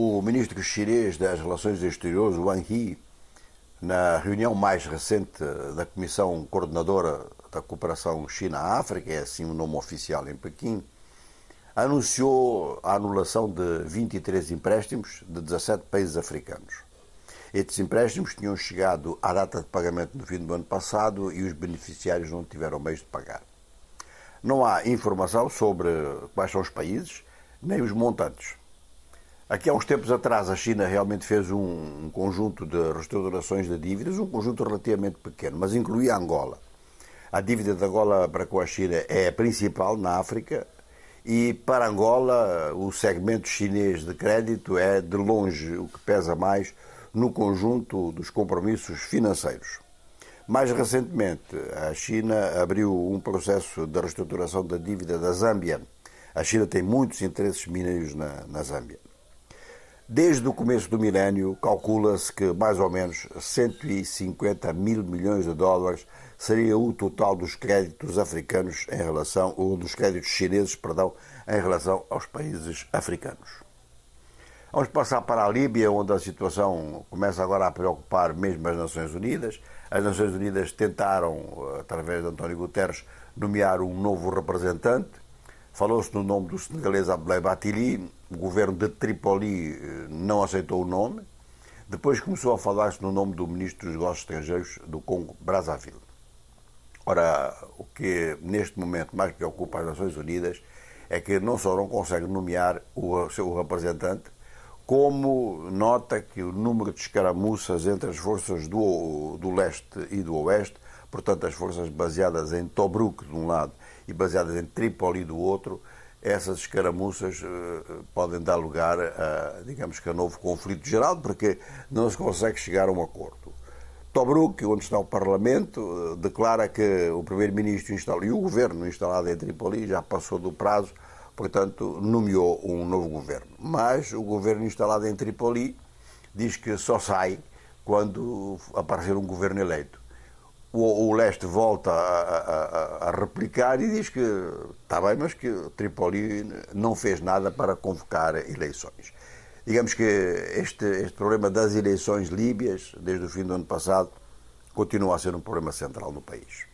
o ministro chinês das Relações Exteriores, Wang Yi, na reunião mais recente da Comissão Coordenadora da Cooperação China-África, é assim o nome oficial em Pequim, anunciou a anulação de 23 empréstimos de 17 países africanos. Estes empréstimos tinham chegado à data de pagamento no fim do ano passado e os beneficiários não tiveram meios de pagar. Não há informação sobre quais são os países, nem os montantes. Aqui há uns tempos atrás a China realmente fez um, conjunto de reestruturações de dívidas, um conjunto relativamente pequeno, mas incluía Angola. A dívida de Angola para com a China é a principal na África e para Angola o segmento chinês de crédito é de longe o que pesa mais no conjunto dos compromissos financeiros. Mais recentemente, a China abriu um processo de reestruturação da dívida da Zâmbia. A China tem muitos interesses mineiros na, na Zâmbia. Desde o começo do milénio, calcula-se que mais ou menos 150 mil milhões de dólares seria o total dos créditos africanos em relação, ou dos créditos chineses, perdão, em relação aos países africanos. Vamos passar para a Líbia, onde a situação começa agora a preocupar mesmo as Nações Unidas. As Nações Unidas tentaram, através de António Guterres, nomear um novo representante. Falou-se no nome do senegalês Abdoulaye Batili, o governo de Tripoli eh, não aceitou o nome. Depois começou a falar-se no nome do ministro dos Negócios Estrangeiros do Congo, Brazzaville. Ora, o que neste momento mais preocupa as Nações Unidas é que não só não consegue nomear o seu representante, como nota que o número de escaramuças entre as forças do, do leste e do oeste, portanto as forças baseadas em Tobruk de um lado e baseadas em Trípoli do outro, essas escaramuças uh, podem dar lugar a, digamos que, a novo conflito geral, porque não se consegue chegar a um acordo. Tobruk, onde está o Parlamento, uh, declara que o Primeiro-Ministro instalado e o Governo instalado em Tripoli já passou do prazo, portanto, nomeou um novo Governo. Mas o Governo instalado em Tripoli diz que só sai quando aparecer um Governo eleito o, o leste volta a, a, a, replicar e diz que está bem, mas que Tripoli não fez nada para convocar eleições. Digamos que este, este problema das eleições líbias, desde o fim do ano passado, continua a ser um problema central no país.